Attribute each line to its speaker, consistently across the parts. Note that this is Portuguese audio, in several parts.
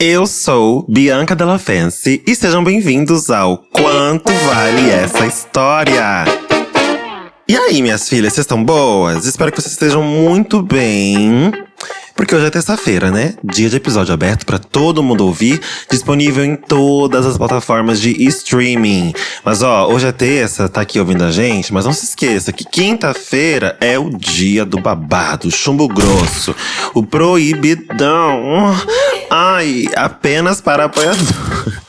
Speaker 1: Eu sou Bianca Della Fence e sejam bem-vindos ao Quanto Vale Essa História? E aí, minhas filhas, vocês estão boas? Espero que vocês estejam muito bem. Porque hoje é terça-feira, né? Dia de episódio aberto para todo mundo ouvir, disponível em todas as plataformas de streaming. Mas ó, hoje é terça, tá aqui ouvindo a gente, mas não se esqueça que quinta-feira é o dia do babado, chumbo grosso, o proibidão. Ai, apenas para apoiadores.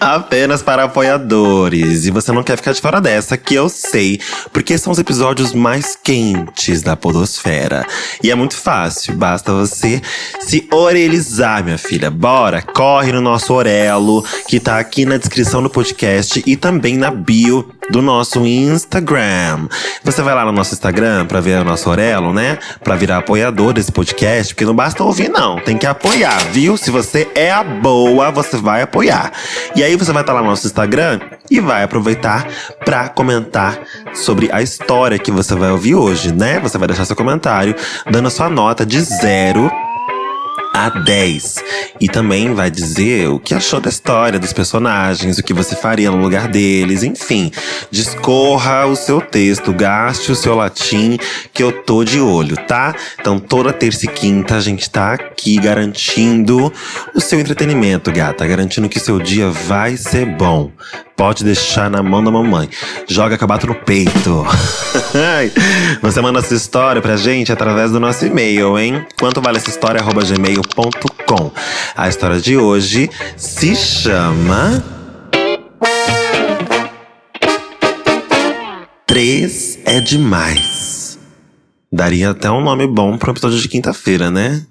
Speaker 1: Apenas para apoiadores. E você não quer ficar de fora dessa, que eu sei, porque são os episódios mais quentes da Podosfera. E é muito fácil, basta você se orelizar, minha filha. Bora, corre no nosso Orelo, que tá aqui na descrição do podcast e também na bio do nosso Instagram. Você vai lá no nosso Instagram para ver o nosso Orelo, né? Para virar apoiador desse podcast, porque não basta ouvir, não. Tem que apoiar, viu? Se você é a boa, você vai apoiar. E aí você vai estar lá no nosso Instagram e vai aproveitar para comentar sobre a história que você vai ouvir hoje, né? Você vai deixar seu comentário dando a sua nota de zero a 10. E também vai dizer o que achou da história, dos personagens, o que você faria no lugar deles, enfim. Discorra o seu texto, gaste o seu latim, que eu tô de olho, tá? Então toda terça e quinta a gente tá aqui garantindo o seu entretenimento, gata. Garantindo que seu dia vai ser bom. Pode deixar na mão da mamãe. Joga acabato no peito. Você manda sua história pra gente através do nosso e-mail, hein? Quanto vale essa história? gmail.com. A história de hoje se chama. Três é demais. Daria até um nome bom para um episódio de quinta-feira, né?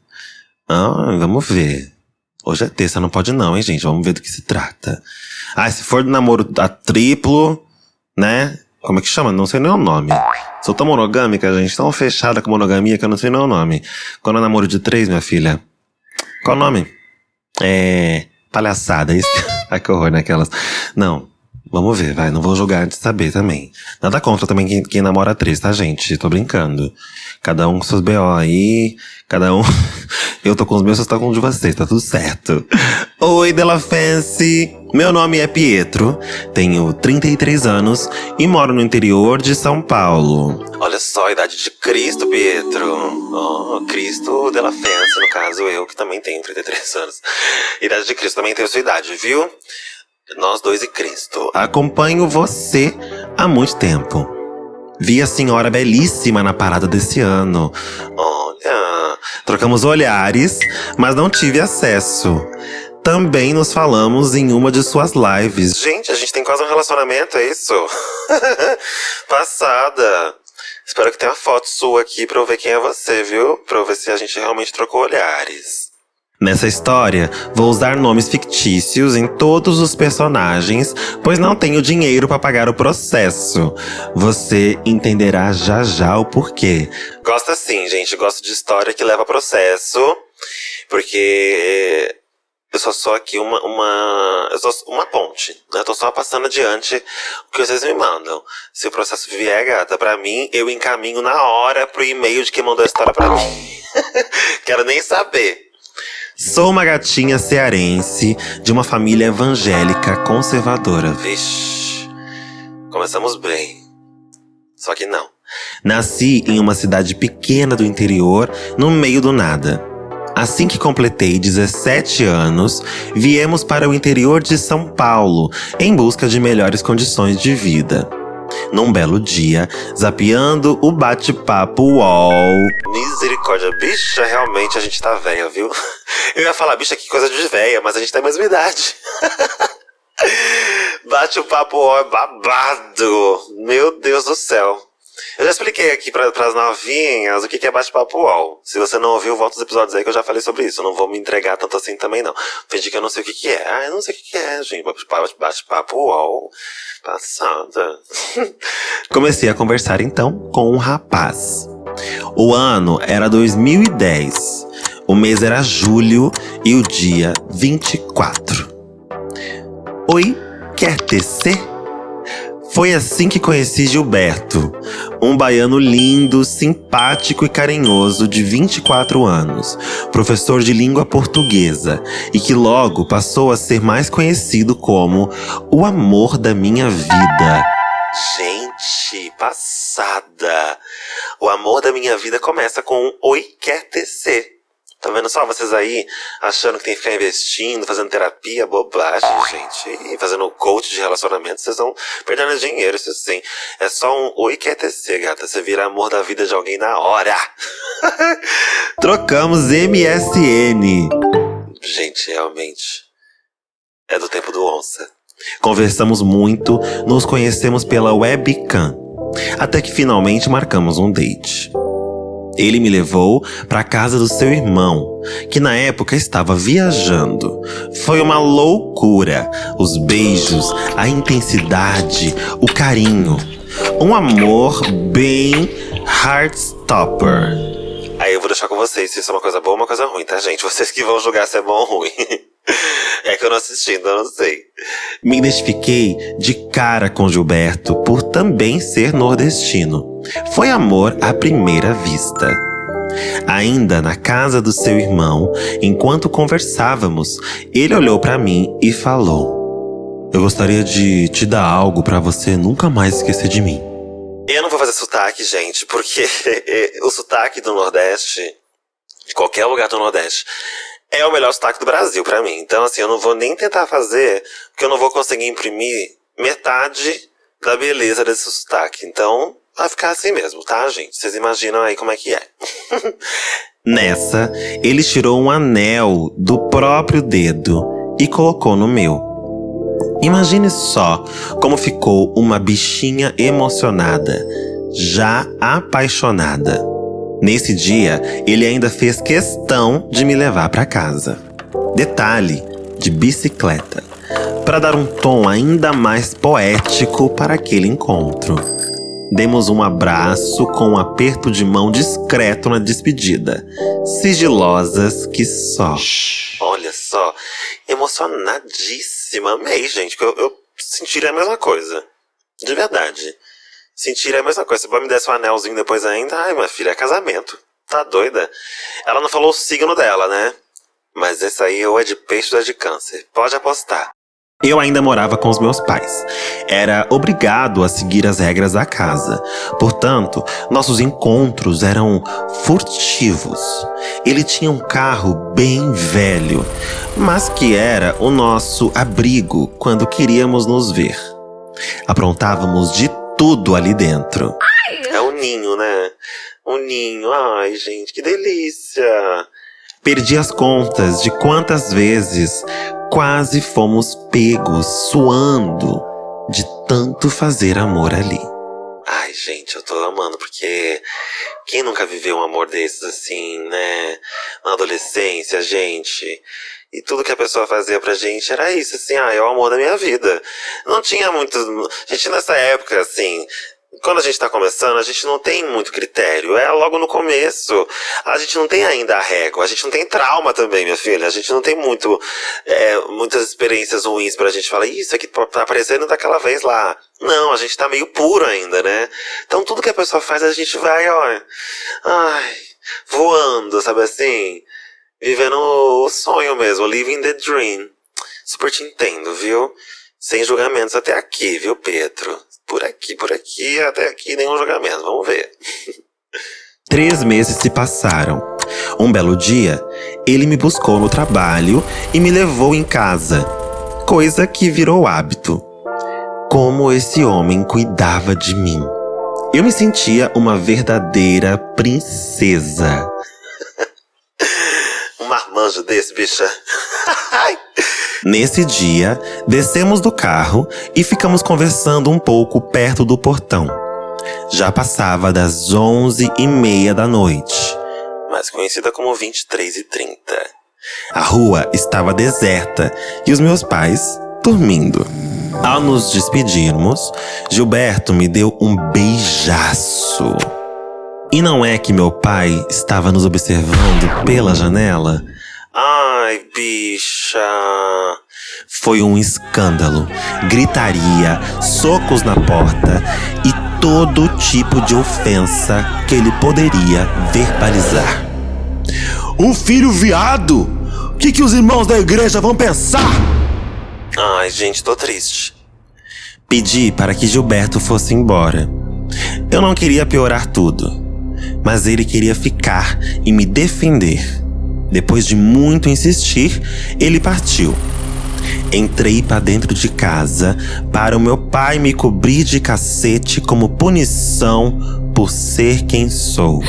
Speaker 1: Ah, vamos ver. Hoje é terça, não pode não, hein, gente? Vamos ver do que se trata. Ah, se for do namoro a triplo, né? Como é que chama? Não sei nem o nome. Sou tão monogâmica, gente, tão fechada com monogamia que eu não sei nem o nome. Quando eu namoro de três, minha filha. Qual o nome? É. Palhaçada, isso. Ai, que horror naquelas. Não. Vamos ver, vai. Não vou julgar antes de saber também. Nada contra também quem, quem namora três, tá, gente? Tô brincando. Cada um com seus BO aí. Cada um. Eu tô com os meus, vocês estão com os de vocês, tá tudo certo. Oi, Della Fancy! Meu nome é Pietro, tenho 33 anos e moro no interior de São Paulo. Olha só a idade de Cristo, Pietro. Oh, Cristo Della Fancy, no caso eu, que também tenho 33 anos. Idade de Cristo também tem sua idade, viu? Nós dois e Cristo. Acompanho você há muito tempo. Vi a senhora belíssima na parada desse ano. Olha, trocamos olhares, mas não tive acesso. Também nos falamos em uma de suas lives. Gente, a gente tem quase um relacionamento, é isso? Passada. Espero que tenha foto sua aqui pra eu ver quem é você, viu? Pra eu ver se a gente realmente trocou olhares. Nessa história, vou usar nomes fictícios em todos os personagens, pois não tenho dinheiro para pagar o processo. Você entenderá já já o porquê. Gosto assim, gente, gosto de história que leva processo, porque eu só sou aqui uma, uma, eu sou uma ponte, né? Eu tô só passando adiante o que vocês me mandam. Se o processo vier, gata, pra mim, eu encaminho na hora pro e-mail de quem mandou a história pra mim. Quero nem saber. Sou uma gatinha cearense de uma família evangélica conservadora. Vixe, começamos bem. Só que não. Nasci em uma cidade pequena do interior, no meio do nada. Assim que completei 17 anos, viemos para o interior de São Paulo em busca de melhores condições de vida num belo dia, zapeando o bate-papo UOL. Misericórdia, bicha, realmente a gente tá velha, viu? Eu ia falar, bicha, que coisa de velha, mas a gente tem a mesma idade. Bate o papo UOL é babado. Meu Deus do céu. Eu já expliquei aqui para as novinhas o que, que é bate-papo UOL. Se você não ouviu, volta os episódios aí que eu já falei sobre isso. Eu não vou me entregar tanto assim também, não. Fingi que eu não sei o que, que é. Ah, eu não sei o que, que é, gente. Bate-papo UOL. Passada. Comecei a conversar então com um rapaz. O ano era 2010. O mês era julho e o dia 24. Oi, quer tecer? Foi assim que conheci Gilberto, um baiano lindo, simpático e carinhoso de 24 anos, professor de língua portuguesa e que logo passou a ser mais conhecido como o amor da minha vida. Gente, passada! O amor da minha vida começa com um Oi quer tecer. Tá vendo só vocês aí achando que tem que ficar investindo, fazendo terapia, bobagem, gente. E fazendo coach de relacionamento, vocês estão perdendo dinheiro, isso sim. É só um oi que é TC, gata. Você vira amor da vida de alguém na hora. Trocamos MSN. Gente, realmente. É do tempo do onça. Conversamos muito, nos conhecemos pela webcam. Até que finalmente marcamos um date. Ele me levou para a casa do seu irmão, que na época estava viajando. Foi uma loucura. Os beijos, a intensidade, o carinho. Um amor bem heartstopper. Aí eu vou deixar com vocês se isso é uma coisa boa ou uma coisa ruim, tá, gente? Vocês que vão julgar se é bom ou ruim. É que eu não assisti, então eu não sei. Me identifiquei de cara com Gilberto por também ser nordestino. Foi amor à primeira vista. Ainda na casa do seu irmão, enquanto conversávamos, ele olhou para mim e falou: Eu gostaria de te dar algo para você nunca mais esquecer de mim. Eu não vou fazer sotaque, gente, porque o sotaque do Nordeste, de qualquer lugar do Nordeste, é o melhor sotaque do Brasil para mim. Então, assim, eu não vou nem tentar fazer, porque eu não vou conseguir imprimir metade da beleza desse sotaque. Então, vai ficar assim mesmo, tá, gente? Vocês imaginam aí como é que é. Nessa, ele tirou um anel do próprio dedo e colocou no meu. Imagine só como ficou uma bichinha emocionada, já apaixonada. Nesse dia, ele ainda fez questão de me levar para casa. Detalhe: de bicicleta, para dar um tom ainda mais poético para aquele encontro. Demos um abraço com um aperto de mão discreto na despedida, sigilosas que só. Olha só, emocionadíssima. Amei, gente, eu, eu sentiria a mesma coisa. De verdade. Sentir a mesma coisa. Você pode me dar seu anelzinho depois ainda? Ai, minha filha, é casamento. Tá doida? Ela não falou o signo dela, né? Mas esse aí ou é de peixe ou é de câncer. Pode apostar. Eu ainda morava com os meus pais. Era obrigado a seguir as regras da casa. Portanto, nossos encontros eram furtivos. Ele tinha um carro bem velho, mas que era o nosso abrigo quando queríamos nos ver. Aprontávamos de tudo ali dentro. É um ninho, né? Um ninho. Ai, gente, que delícia! Perdi as contas de quantas vezes quase fomos pegos suando de tanto fazer amor ali. Ai, gente, eu tô amando, porque quem nunca viveu um amor desses assim, né? Na adolescência, gente. E tudo que a pessoa fazia pra gente era isso, assim, ah, é o amor da minha vida. Não tinha muito. Gente, nessa época, assim, quando a gente está começando, a gente não tem muito critério. É logo no começo. A gente não tem ainda a régua. A gente não tem trauma também, minha filha. A gente não tem muito, é, muitas experiências ruins pra gente falar, isso aqui tá aparecendo daquela vez lá. Não, a gente tá meio puro ainda, né? Então tudo que a pessoa faz, a gente vai, ó. Ai, voando, sabe assim? Vivendo o sonho mesmo, living the dream. Super te entendo, viu? Sem julgamentos até aqui, viu, Pedro? Por aqui, por aqui, até aqui, nenhum julgamento. Vamos ver. Três meses se passaram. Um belo dia, ele me buscou no trabalho e me levou em casa, coisa que virou hábito. Como esse homem cuidava de mim. Eu me sentia uma verdadeira princesa desse, bicha. Nesse dia, descemos do carro e ficamos conversando um pouco perto do portão. Já passava das onze e meia da noite, mais conhecida como 23 e 30. A rua estava deserta e os meus pais dormindo. Ao nos despedirmos, Gilberto me deu um beijaço. E não é que meu pai estava nos observando pela janela? Ai, bicha. Foi um escândalo, gritaria, socos na porta e todo tipo de ofensa que ele poderia verbalizar.
Speaker 2: Um filho viado? O que, que os irmãos da igreja vão pensar?
Speaker 1: Ai, gente, tô triste. Pedi para que Gilberto fosse embora. Eu não queria piorar tudo, mas ele queria ficar e me defender. Depois de muito insistir, ele partiu. Entrei para dentro de casa para o meu pai me cobrir de cacete como punição por ser quem sou.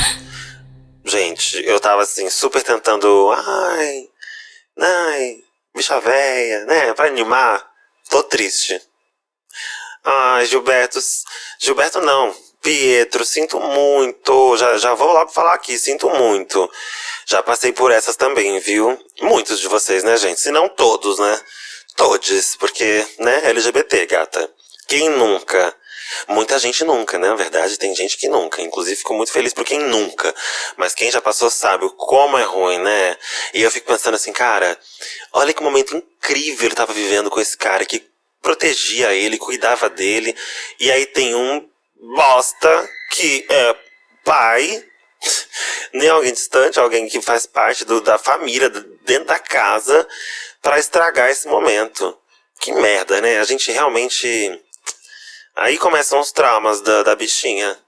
Speaker 1: Gente, eu tava assim, super tentando. Ai, ai, bicha véia, né? Pra animar. Tô triste. Ai, Gilberto. Gilberto não. Pietro, sinto muito. Já, já vou logo falar aqui, sinto muito. Já passei por essas também, viu? Muitos de vocês, né, gente? Se não todos, né? Todes, porque, né, LGBT, gata. Quem nunca? Muita gente nunca, né? Na verdade, tem gente que nunca. Inclusive, fico muito feliz por quem nunca. Mas quem já passou sabe o como é ruim, né? E eu fico pensando assim, cara, olha que momento incrível ele tava vivendo com esse cara que protegia ele, cuidava dele. E aí tem um bosta que é pai, nem alguém distante, alguém que faz parte do, da família, dentro da casa, para estragar esse momento. Que merda, né? A gente realmente. Aí começam os traumas da, da bichinha,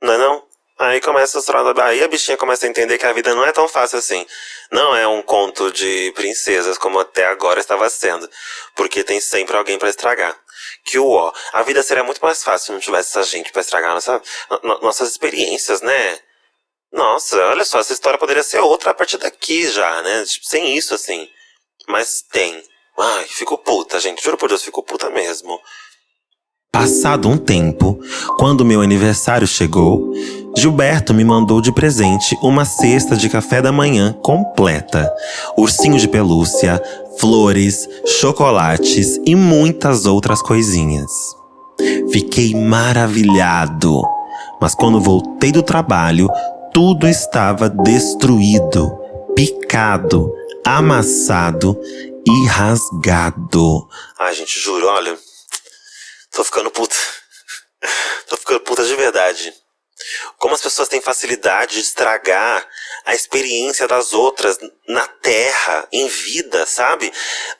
Speaker 1: não é não? Aí começa os traumas. Aí a bichinha começa a entender que a vida não é tão fácil assim. Não é um conto de princesas como até agora estava sendo. Porque tem sempre alguém para estragar que o ó. A vida seria muito mais fácil se não tivesse essa gente para estragar nossa, nossas experiências, né? Nossa, olha só, essa história poderia ser outra a partir daqui já, né? Tipo, sem isso, assim. Mas tem. Ai, fico puta, gente. Juro por Deus, fico puta mesmo. Passado um tempo, quando meu aniversário chegou, Gilberto me mandou de presente uma cesta de café da manhã completa. Ursinho de pelúcia, flores, chocolates e muitas outras coisinhas. Fiquei maravilhado, mas quando voltei do trabalho, tudo estava destruído, picado, amassado e rasgado. Ai, gente, juro, olha, tô ficando puta. tô ficando puta de verdade. Como as pessoas têm facilidade de estragar a experiência das outras na terra, em vida, sabe?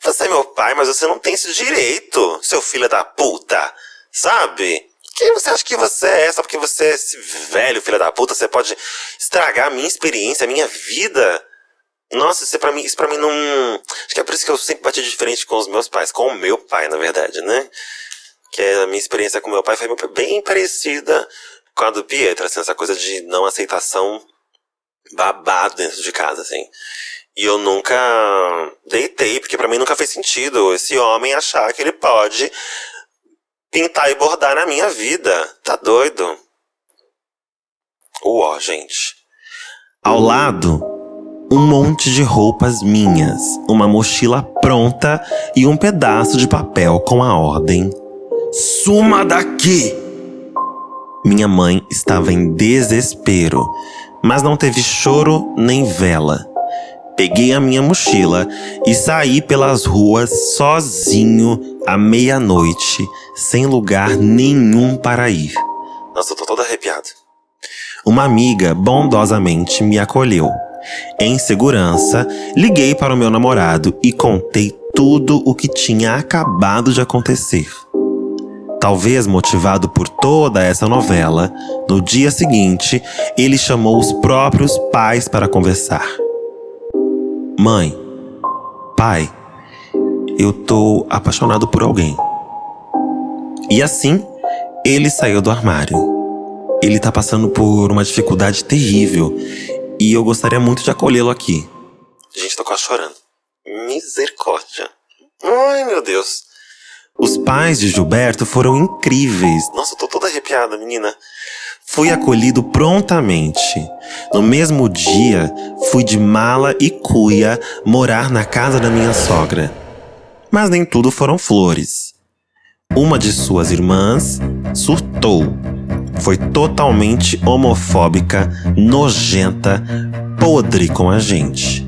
Speaker 1: Você é meu pai, mas você não tem esse direito, seu filho da puta, sabe? Quem você acha que você é? Só porque você é esse velho filho da puta, você pode estragar a minha experiência, a minha vida. Nossa, isso é pra mim, isso pra mim não. Acho que é por isso que eu sempre bati diferente com os meus pais, com o meu pai, na verdade, né? Que a minha experiência com meu pai foi bem parecida com a do Pietro, assim, essa coisa de não aceitação babado dentro de casa, assim. E eu nunca deitei, porque para mim nunca fez sentido esse homem achar que ele pode pintar e bordar na minha vida. Tá doido? Uó, gente. Ao lado, um monte de roupas minhas, uma mochila pronta e um pedaço de papel com a ordem: Suma daqui! Minha mãe estava em desespero, mas não teve choro nem vela. Peguei a minha mochila e saí pelas ruas sozinho à meia-noite, sem lugar nenhum para ir. Nossa, eu tô todo arrepiado. Uma amiga bondosamente me acolheu. Em segurança, liguei para o meu namorado e contei tudo o que tinha acabado de acontecer. Talvez motivado por toda essa novela, no dia seguinte, ele chamou os próprios pais para conversar. Mãe, pai, eu tô apaixonado por alguém. E assim, ele saiu do armário. Ele tá passando por uma dificuldade terrível e eu gostaria muito de acolhê-lo aqui. Gente, tô quase chorando. Misericórdia. Ai, meu Deus. Os pais de Gilberto foram incríveis. Nossa, eu tô toda arrepiada, menina. Fui acolhido prontamente. No mesmo dia, fui de mala e cuia morar na casa da minha sogra. Mas nem tudo foram flores. Uma de suas irmãs surtou. Foi totalmente homofóbica, nojenta, podre com a gente.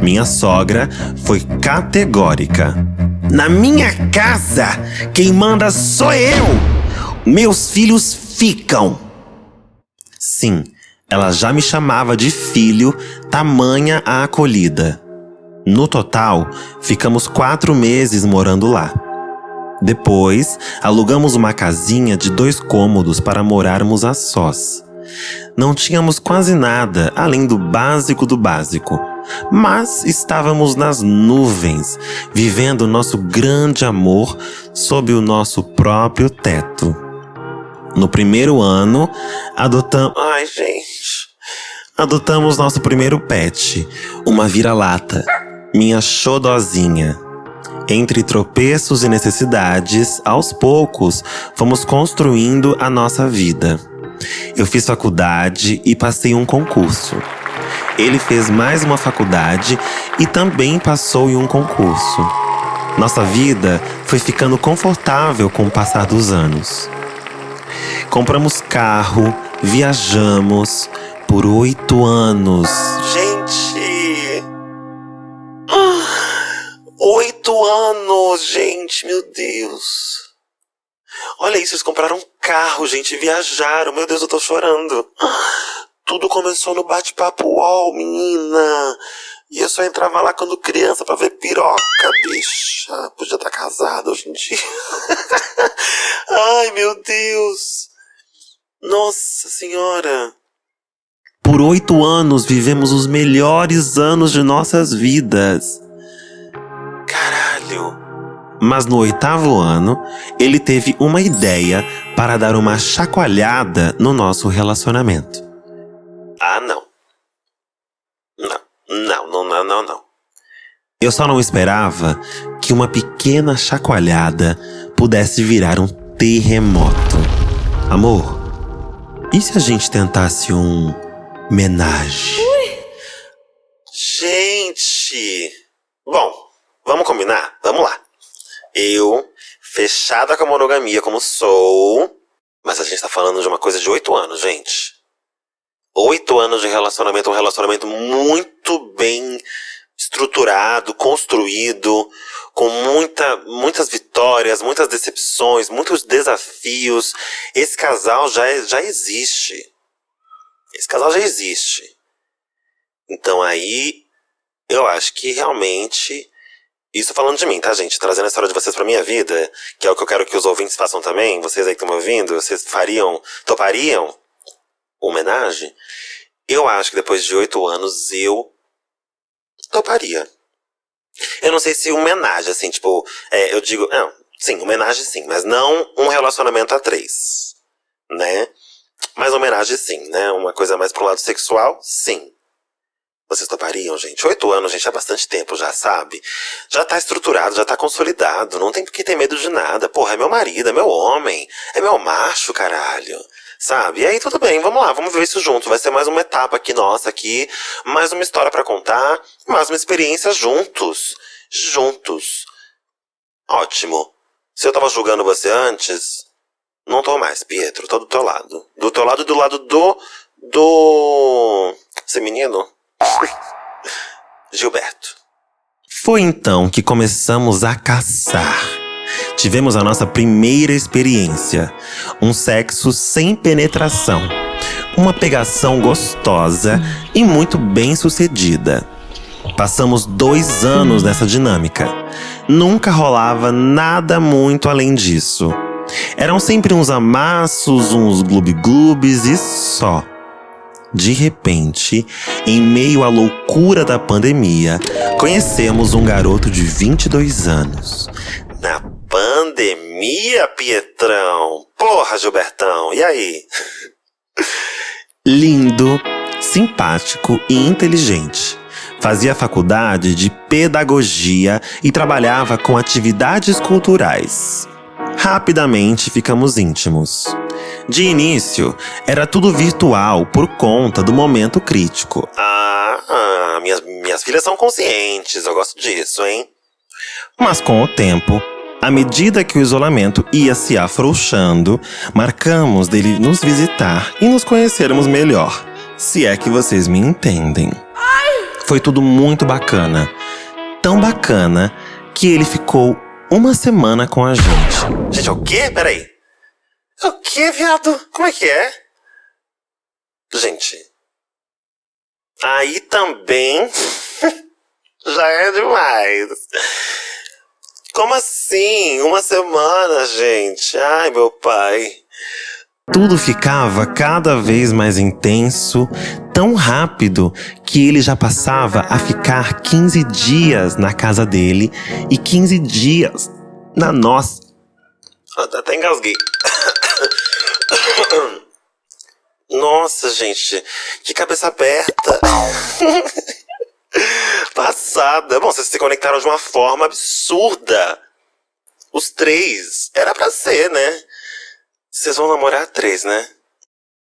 Speaker 1: Minha sogra foi categórica. Na minha casa, quem manda sou eu! Meus filhos ficam! Sim, ela já me chamava de filho, tamanha a acolhida. No total, ficamos quatro meses morando lá. Depois, alugamos uma casinha de dois cômodos para morarmos a sós. Não tínhamos quase nada além do básico do básico, mas estávamos nas nuvens, vivendo nosso grande amor sob o nosso próprio teto. No primeiro ano, adotamos. Ai, gente. Adotamos nosso primeiro pet, uma vira-lata, minha xodozinha. Entre tropeços e necessidades, aos poucos, fomos construindo a nossa vida. Eu fiz faculdade e passei um concurso. Ele fez mais uma faculdade e também passou em um concurso. Nossa vida foi ficando confortável com o passar dos anos. Compramos carro, viajamos por oito anos. Gente! Oito anos, gente, meu Deus! Olha isso, eles compraram um carro, gente, viajaram. Meu Deus, eu tô chorando. Tudo começou no bate-papo UOL, menina. E eu só entrava lá quando criança pra ver piroca, bicha. Podia estar tá casada hoje em dia. Ai, meu Deus. Nossa Senhora. Por oito anos vivemos os melhores anos de nossas vidas. Caralho. Mas no oitavo ano, ele teve uma ideia para dar uma chacoalhada no nosso relacionamento. Ah, não. Não, não, não, não, não, não. Eu só não esperava que uma pequena chacoalhada pudesse virar um terremoto. Amor, e se a gente tentasse um menage? Gente! Bom, vamos combinar? Vamos lá. Eu, fechada com a monogamia como sou, mas a gente tá falando de uma coisa de oito anos, gente. Oito anos de relacionamento, um relacionamento muito bem estruturado, construído, com muita, muitas vitórias, muitas decepções, muitos desafios. Esse casal já, já existe. Esse casal já existe. Então aí, eu acho que realmente isso falando de mim, tá, gente? Trazendo a história de vocês pra minha vida, que é o que eu quero que os ouvintes façam também. Vocês aí que estão me ouvindo, vocês fariam, topariam homenagem? Eu acho que depois de oito anos eu toparia. Eu não sei se homenagem, assim, tipo, é, eu digo, não, sim, homenagem sim, mas não um relacionamento a três, né? Mas homenagem sim, né? Uma coisa mais pro lado sexual, sim. Vocês topariam, gente? Oito anos, gente, há bastante tempo já, sabe? Já tá estruturado, já tá consolidado. Não tem por que ter medo de nada. Porra, é meu marido, é meu homem, é meu macho, caralho. Sabe? E aí tudo bem, vamos lá, vamos ver isso junto. Vai ser mais uma etapa aqui nossa aqui, mais uma história para contar, mais uma experiência juntos. Juntos. Ótimo. Se eu tava julgando você antes, não tô mais, Pietro. Tô do teu lado. Do teu lado e do lado do. Do. Esse menino? Gilberto. Foi então que começamos a caçar. Tivemos a nossa primeira experiência: um sexo sem penetração, uma pegação gostosa e muito bem sucedida. Passamos dois anos nessa dinâmica. Nunca rolava nada muito além disso. Eram sempre uns amassos, uns gloob-gloobs e só. De repente, em meio à loucura da pandemia, conhecemos um garoto de 22 anos. Na pandemia, Pietrão? Porra, Gilbertão, e aí? Lindo, simpático e inteligente. Fazia faculdade de pedagogia e trabalhava com atividades culturais. Rapidamente ficamos íntimos. De início, era tudo virtual por conta do momento crítico. Ah, ah, minhas, minhas filhas são conscientes, eu gosto disso, hein? Mas com o tempo, à medida que o isolamento ia se afrouxando, marcamos dele nos visitar e nos conhecermos melhor. Se é que vocês me entendem. Foi tudo muito bacana. Tão bacana que ele ficou uma semana com a gente. Gente, é o quê? Peraí. É o quê, viado? Como é que é? Gente. Aí também já é demais. Como assim? Uma semana, gente? Ai, meu pai. Tudo ficava cada vez mais intenso, tão rápido que ele já passava a ficar 15 dias na casa dele e 15 dias na nossa. Até engasguei. Nossa, gente, que cabeça aberta. Passada. Bom, vocês se conectaram de uma forma absurda. Os três. Era pra ser, né? Vocês vão namorar três, né?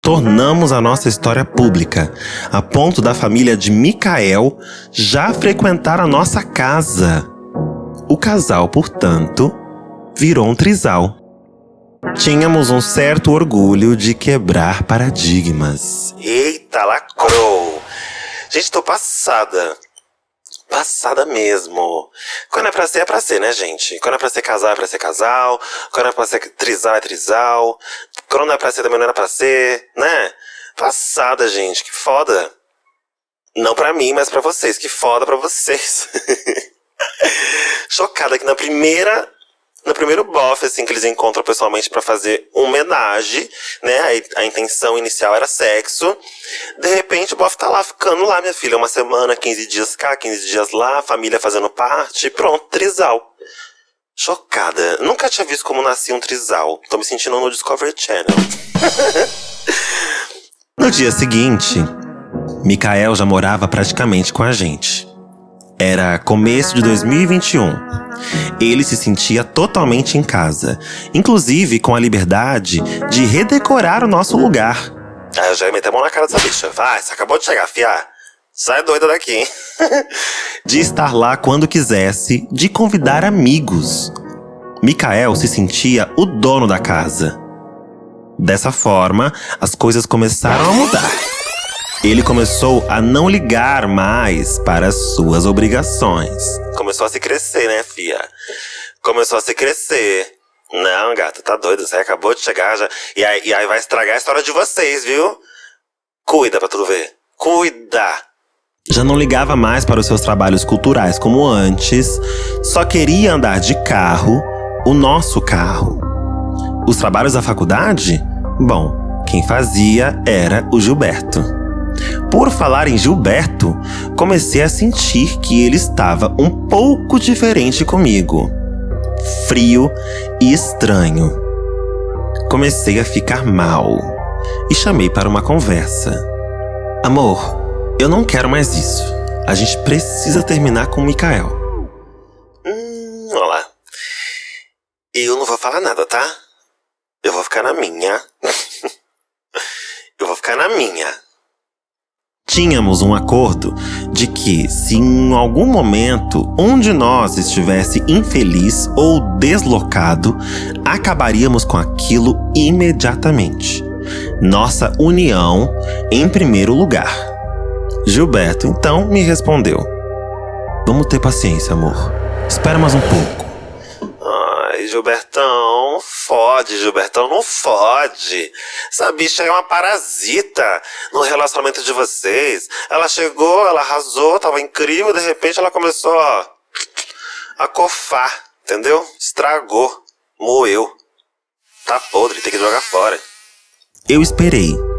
Speaker 1: Tornamos a nossa história pública, a ponto da família de Micael já frequentar a nossa casa. O casal, portanto, virou um trisal. Tínhamos um certo orgulho de quebrar paradigmas. Eita, lacrou! Gente, tô passada. Passada mesmo. Quando é pra ser, é pra ser, né, gente? Quando é pra ser casal, é pra ser casal. Quando é pra ser trisal, é trisal. Quando não é pra ser, também não era pra ser, né? Passada, gente. Que foda. Não pra mim, mas pra vocês. Que foda pra vocês. Chocada que na primeira no primeiro bofe, assim, que eles encontram pessoalmente para fazer homenagem, né? A, a, intenção inicial era sexo. De repente, o bofe tá lá, ficando lá, minha filha. Uma semana, 15 dias cá, 15 dias lá, família fazendo parte. Pronto, trisal. Chocada. Nunca tinha visto como nascia um trisal. Tô me sentindo no Discovery Channel. no dia seguinte, Mikael já morava praticamente com a gente. Era começo de 2021. Ele se sentia totalmente em casa, inclusive com a liberdade de redecorar o nosso lugar. Ah, eu já ia meter a mão na cara dessa bicha. Vai, você acabou de chegar, fia. Sai doida daqui, hein? de estar lá quando quisesse, de convidar amigos. Mikael se sentia o dono da casa. Dessa forma, as coisas começaram a mudar ele começou a não ligar mais para as suas obrigações. Começou a se crescer, né, fia? Começou a se crescer. Não, gata, tá doido, você acabou de chegar já. E aí, e aí vai estragar a história de vocês, viu? Cuida pra tudo ver. Cuida! Já não ligava mais para os seus trabalhos culturais como antes, só queria andar de carro, o nosso carro. Os trabalhos da faculdade? Bom, quem fazia era o Gilberto. Por falar em Gilberto, comecei a sentir que ele estava um pouco diferente comigo. Frio e estranho. Comecei a ficar mal e chamei para uma conversa. Amor, eu não quero mais isso. A gente precisa terminar com o Mikael. Hum, olá. Eu não vou falar nada, tá? Eu vou ficar na minha. eu vou ficar na minha. Tínhamos um acordo de que, se em algum momento um de nós estivesse infeliz ou deslocado, acabaríamos com aquilo imediatamente. Nossa união em primeiro lugar. Gilberto então me respondeu: Vamos ter paciência, amor. Espera mais um pouco. Ai, Gilbertão, fode, Gilbertão, não fode. Essa bicha é uma parasita no relacionamento de vocês. Ela chegou, ela arrasou, tava incrível, de repente ela começou ó, a cofar, entendeu? Estragou, moeu. Tá podre, tem que jogar fora. Eu esperei.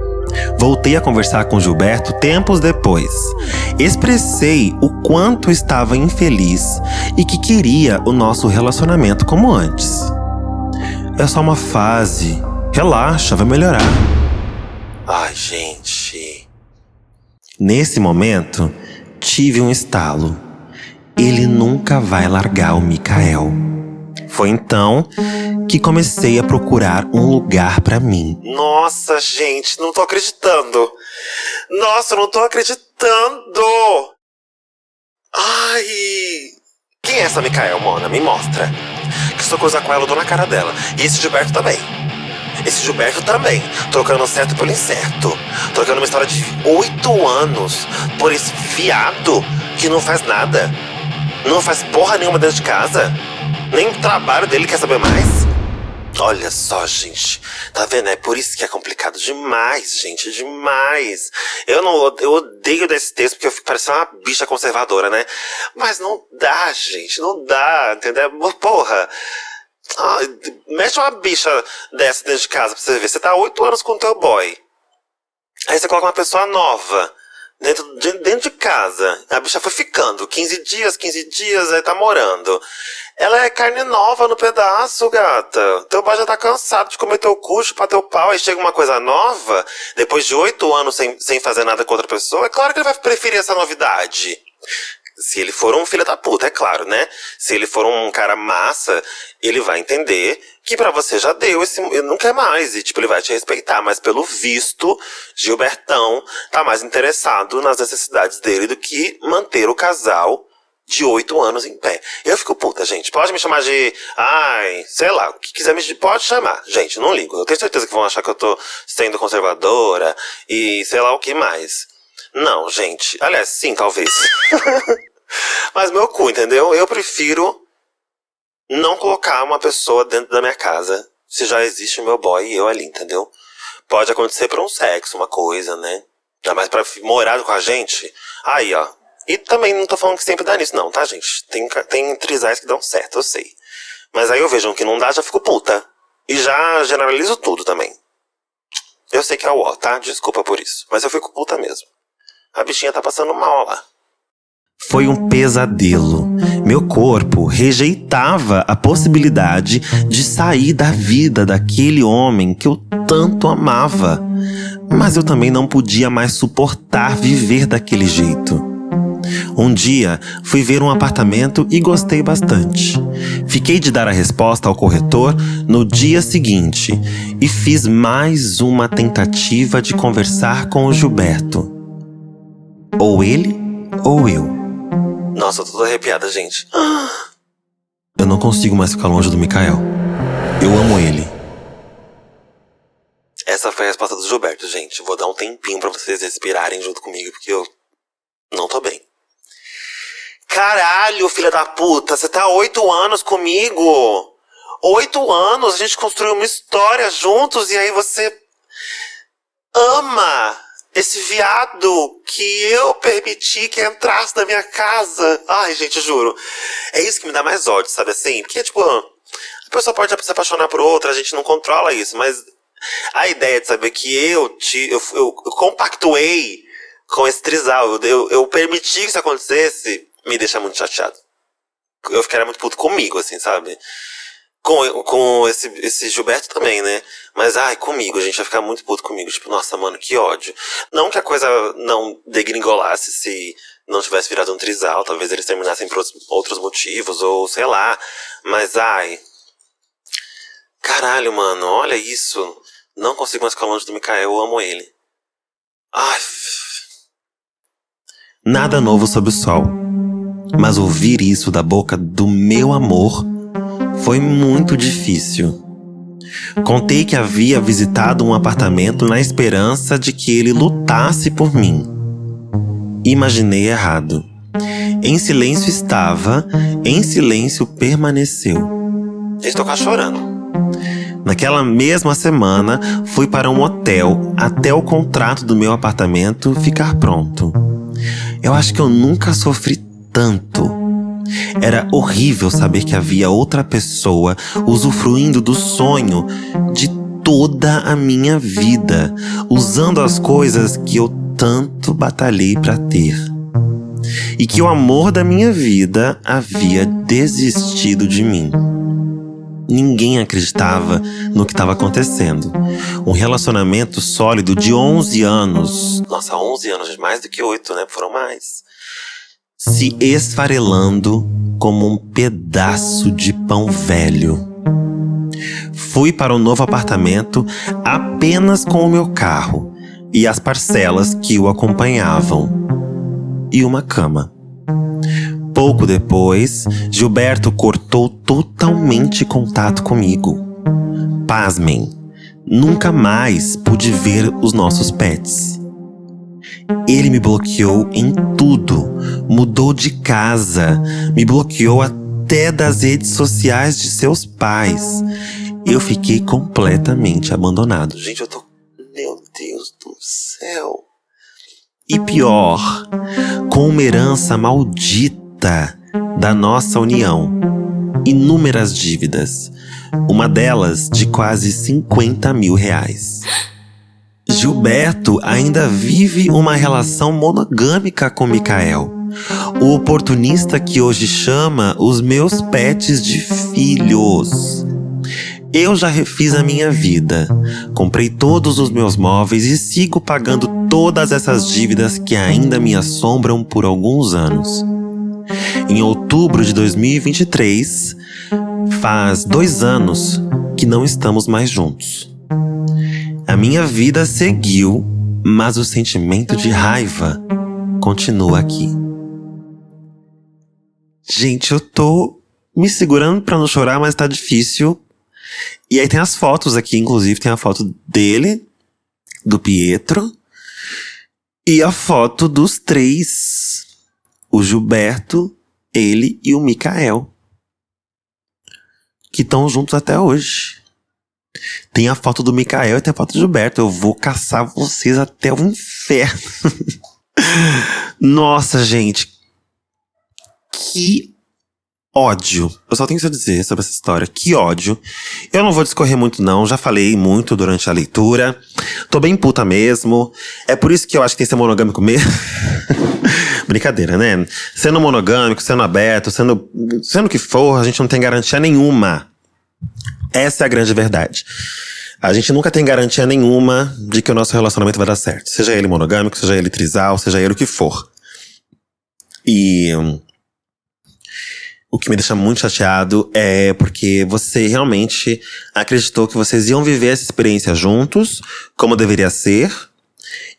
Speaker 1: Voltei a conversar com Gilberto tempos depois. Expressei o quanto estava infeliz e que queria o nosso relacionamento como antes. É só uma fase. Relaxa, vai melhorar. Ai, gente. Nesse momento, tive um estalo. Ele nunca vai largar o Mikael. Foi então que comecei a procurar um lugar para mim. Nossa, gente, não tô acreditando. Nossa, não tô acreditando. Ai. Quem é essa Mikael, Mona? Me mostra que estou coisa com ela, eu dou na cara dela. E esse Gilberto também. Esse Gilberto também, trocando certo pelo incerto. Trocando uma história de oito anos por esse viado que não faz nada. Não faz porra nenhuma dentro de casa. Nem o trabalho dele quer saber mais. Olha só, gente. Tá vendo? É por isso que é complicado demais, gente. Demais. Eu não eu odeio desse texto porque eu fico parecendo uma bicha conservadora, né? Mas não dá, gente. Não dá, entendeu? Porra. Ah, mexe uma bicha dessa dentro de casa pra você ver. Você tá oito anos com o teu boy. Aí você coloca uma pessoa nova dentro de, dentro de casa. A bicha foi ficando 15 dias, 15 dias, aí tá morando. Ela é carne nova no pedaço, gata. Teu pai já tá cansado de comer teu cu, pra teu pau, aí chega uma coisa nova, depois de oito anos sem, sem fazer nada com outra pessoa, é claro que ele vai preferir essa novidade. Se ele for um filho da puta, é claro, né? Se ele for um cara massa, ele vai entender que para você já deu esse. Não quer mais. E, tipo, ele vai te respeitar. Mas pelo visto, Gilbertão tá mais interessado nas necessidades dele do que manter o casal de oito anos em pé. Eu fico puta, gente. Pode me chamar de. Ai, sei lá, o que quiser me. Pode chamar. Gente, não ligo. Eu tenho certeza que vão achar que eu tô sendo conservadora e sei lá o que mais. Não, gente. Aliás, sim, talvez. Mas meu cu, entendeu? Eu prefiro não colocar uma pessoa dentro da minha casa se já existe o meu boy e eu ali, entendeu? Pode acontecer por um sexo, uma coisa, né? Mas pra morar com a gente, aí, ó, e também não tô falando que sempre dá nisso, não, tá, gente? Tem, tem trisais que dão certo, eu sei. Mas aí eu vejo um que não dá, já fico puta. E já generalizo tudo também. Eu sei que é o ó, tá? Desculpa por isso. Mas eu fico puta mesmo. A bichinha tá passando mal lá.
Speaker 3: Foi um pesadelo. Meu corpo rejeitava a possibilidade de sair da vida daquele homem que eu tanto amava. Mas eu também não podia mais suportar viver daquele jeito. Um dia fui ver um apartamento e gostei bastante. Fiquei de dar a resposta ao corretor no dia seguinte e fiz mais uma tentativa de conversar com o Gilberto. Ou ele ou eu.
Speaker 1: Nossa, eu tô toda arrepiada, gente.
Speaker 3: Eu não consigo mais ficar longe do Mikael. Eu amo ele.
Speaker 1: Essa foi a resposta do Gilberto, gente. Vou dar um tempinho para vocês respirarem junto comigo, porque eu não tô bem. Caralho, filha da puta, você tá oito anos comigo. Oito anos, a gente construiu uma história juntos e aí você ama esse viado que eu permiti que entrasse na minha casa. Ai, gente, juro. É isso que me dá mais ódio, sabe assim? Porque, tipo, a pessoa pode se apaixonar por outra, a gente não controla isso, mas a ideia de saber que eu te. Eu, eu, eu compactuei com esse trisal, eu, eu, eu permiti que isso acontecesse me deixa muito chateado. Eu ficaria muito puto comigo, assim, sabe? Com, com esse, esse Gilberto também, né? Mas, ai, comigo, a gente vai ficar muito puto comigo. Tipo, nossa, mano, que ódio. Não que a coisa não degringolasse se não tivesse virado um trisal. Talvez eles terminassem por outros motivos, ou sei lá. Mas, ai. Caralho, mano, olha isso. Não consigo mais ficar longe do Mikael, eu amo ele. Ai.
Speaker 3: Nada novo sob o sol. Mas ouvir isso da boca do meu amor foi muito difícil. Contei que havia visitado um apartamento na esperança de que ele lutasse por mim. Imaginei errado. Em silêncio estava, em silêncio permaneceu.
Speaker 1: Estou cá chorando.
Speaker 3: Naquela mesma semana, fui para um hotel até o contrato do meu apartamento ficar pronto. Eu acho que eu nunca sofri tanto. Era horrível saber que havia outra pessoa usufruindo do sonho de toda a minha vida, usando as coisas que eu tanto batalhei para ter. E que o amor da minha vida havia desistido de mim. Ninguém acreditava no que estava acontecendo. Um relacionamento sólido de 11 anos.
Speaker 1: Nossa, 11 anos, mais do que 8, né? Foram mais
Speaker 3: se esfarelando como um pedaço de pão velho. Fui para o novo apartamento apenas com o meu carro e as parcelas que o acompanhavam, e uma cama. Pouco depois, Gilberto cortou totalmente contato comigo. Pasmem, nunca mais pude ver os nossos pets. Ele me bloqueou em tudo. Mudou de casa, me bloqueou até das redes sociais de seus pais. Eu fiquei completamente abandonado. Gente, eu tô. Meu Deus do céu. E pior, com uma herança maldita da nossa união. Inúmeras dívidas. Uma delas de quase 50 mil reais. Gilberto ainda vive uma relação monogâmica com Mikael. O oportunista que hoje chama os meus pets de filhos. Eu já refiz a minha vida, comprei todos os meus móveis e sigo pagando todas essas dívidas que ainda me assombram por alguns anos. Em outubro de 2023, faz dois anos que não estamos mais juntos. A minha vida seguiu, mas o sentimento de raiva continua aqui. Gente, eu tô me segurando para não chorar, mas tá difícil. E aí tem as fotos aqui, inclusive tem a foto dele, do Pietro, e a foto dos três: o Gilberto, ele e o Mikael. Que estão juntos até hoje. Tem a foto do Mikael e tem a foto do Gilberto. Eu vou caçar vocês até o inferno. Nossa, gente. Que ódio. Eu só tenho isso a dizer sobre essa história. Que ódio. Eu não vou discorrer muito, não. Já falei muito durante a leitura. Tô bem puta mesmo. É por isso que eu acho que tem que ser monogâmico mesmo. Brincadeira, né? Sendo monogâmico, sendo aberto, sendo, sendo o que for, a gente não tem garantia nenhuma. Essa é a grande verdade. A gente nunca tem garantia nenhuma de que o nosso relacionamento vai dar certo. Seja ele monogâmico, seja ele trisal, seja ele o que for. E o que me deixa muito chateado é porque você realmente acreditou que vocês iam viver essa experiência juntos, como deveria ser.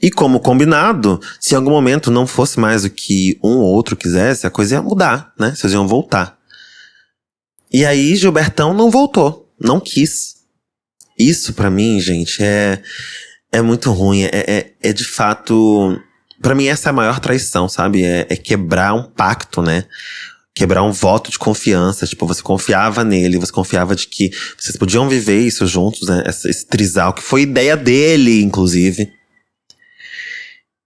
Speaker 3: E como combinado, se em algum momento não fosse mais o que um ou outro quisesse, a coisa ia mudar, né? Vocês iam voltar. E aí, Gilbertão não voltou, não quis. Isso para mim, gente, é, é muito ruim. É, é, é de fato. para mim, essa é a maior traição, sabe? É, é quebrar um pacto, né? quebrar um voto de confiança. Tipo, você confiava nele, você confiava de que vocês podiam viver isso juntos, né? Esse, esse trisal, que foi ideia dele, inclusive.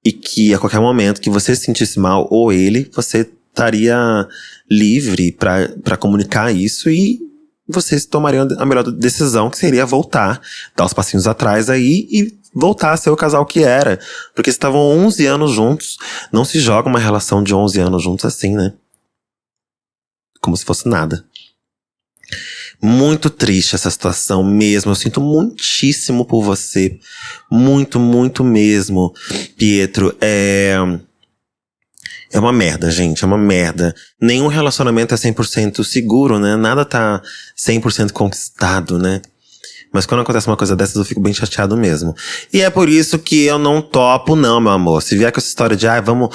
Speaker 3: E que a qualquer momento que você se sentisse mal, ou ele, você estaria livre para comunicar isso e vocês tomariam a melhor decisão, que seria voltar, dar os passinhos atrás aí e voltar a ser o casal que era. Porque estavam 11 anos juntos. Não se joga uma relação de 11 anos juntos assim, né? como se fosse nada. Muito triste essa situação mesmo. Eu sinto muitíssimo por você. Muito, muito mesmo, Pietro. É. É uma merda, gente, é uma merda. Nenhum relacionamento é 100% seguro, né? Nada tá 100% conquistado, né? Mas quando acontece uma coisa dessas, eu fico bem chateado mesmo. E é por isso que eu não topo, não, meu amor. Se vier com essa história de, ah, vamos.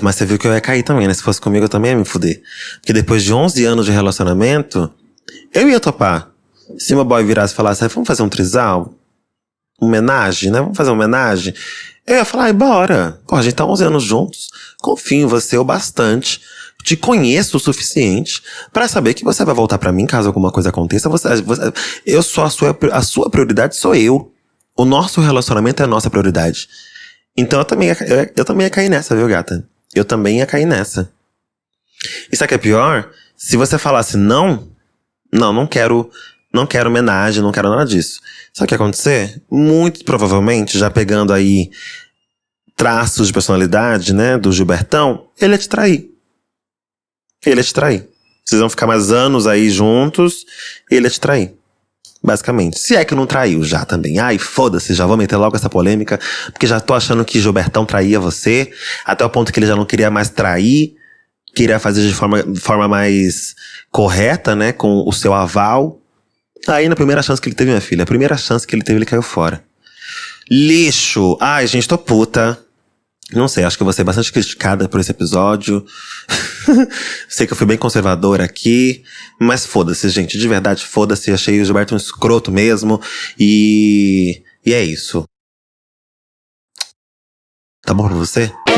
Speaker 3: Mas você viu que eu ia cair também, né? Se fosse comigo, eu também ia me fuder. Porque depois de 11 anos de relacionamento, eu ia topar. Se meu boy virasse e falasse, vamos fazer um trisal? Homenagem, né? Vamos fazer uma homenagem? Eu ia falar, bora. Pô, a gente tá 11 anos juntos. Confio em você o bastante te conheço o suficiente para saber que você vai voltar para mim caso alguma coisa aconteça. Você, você, eu sou a sua, a sua prioridade sou eu. O nosso relacionamento é a nossa prioridade. Então eu também, eu, eu também ia cair nessa, viu, gata? Eu também ia cair nessa. E sabe o que é pior? Se você falasse não, não, não quero, não quero homenagem, não quero nada disso. Sabe o que ia acontecer? Muito provavelmente, já pegando aí traços de personalidade, né, do Gilbertão, ele ia te trair ele ia te trair. Vocês vão ficar mais anos aí juntos, ele ia te trair. Basicamente. Se é que não traiu já também. Ai, foda-se, já vou meter logo essa polêmica, porque já tô achando que Gilbertão traía você, até o ponto que ele já não queria mais trair, queria fazer de forma, forma mais correta, né, com o seu aval. Aí, na primeira chance que ele teve, minha filha, a primeira chance que ele teve, ele caiu fora. Lixo! Ai, gente, tô puta. Não sei, acho que eu vou ser bastante criticada por esse episódio. sei que eu fui bem conservadora aqui, mas foda-se, gente, de verdade, foda-se. Achei o Gilberto um escroto mesmo. E. E é isso. Tá bom pra você?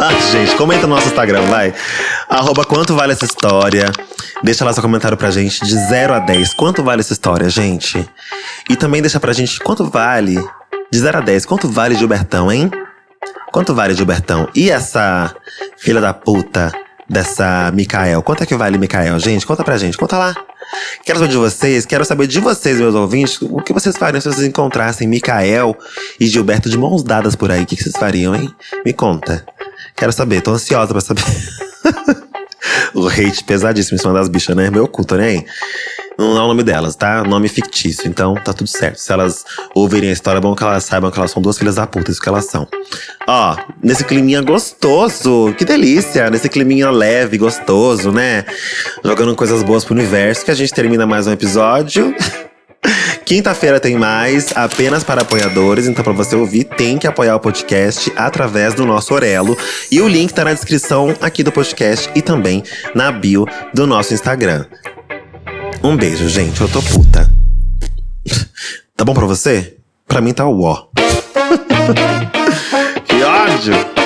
Speaker 3: ah, gente, comenta no nosso Instagram, vai. Arroba quanto vale essa história. Deixa lá seu comentário pra gente de 0 a 10. Quanto vale essa história, gente? E também deixa pra gente quanto vale, de 0 a 10, quanto vale Gilbertão, hein? Quanto vale Gilbertão? E essa filha da puta dessa Mikael? Quanto é que vale Mikael, gente? Conta pra gente, conta lá. Quero saber de vocês, quero saber de vocês, meus ouvintes, o que vocês fariam se vocês encontrassem Mikael e Gilberto de mãos dadas por aí? O que vocês fariam, hein? Me conta. Quero saber, tô ansiosa pra saber. o hate pesadíssimo em cima das bichas, né? Meu culto, né? Não é o nome delas, tá? Nome fictício, então tá tudo certo. Se elas ouvirem a história, é bom que elas saibam que elas são duas filhas da puta, isso que elas são. Ó, nesse climinha gostoso, que delícia! Nesse climinha leve, gostoso, né? Jogando coisas boas pro universo, que a gente termina mais um episódio. Quinta-feira tem mais, apenas para apoiadores. Então, para você ouvir, tem que apoiar o podcast através do nosso Orelo. E o link tá na descrição aqui do podcast e também na bio do nosso Instagram. Um beijo, gente. Eu tô puta. Tá bom pra você? Pra mim tá o ó. que ódio!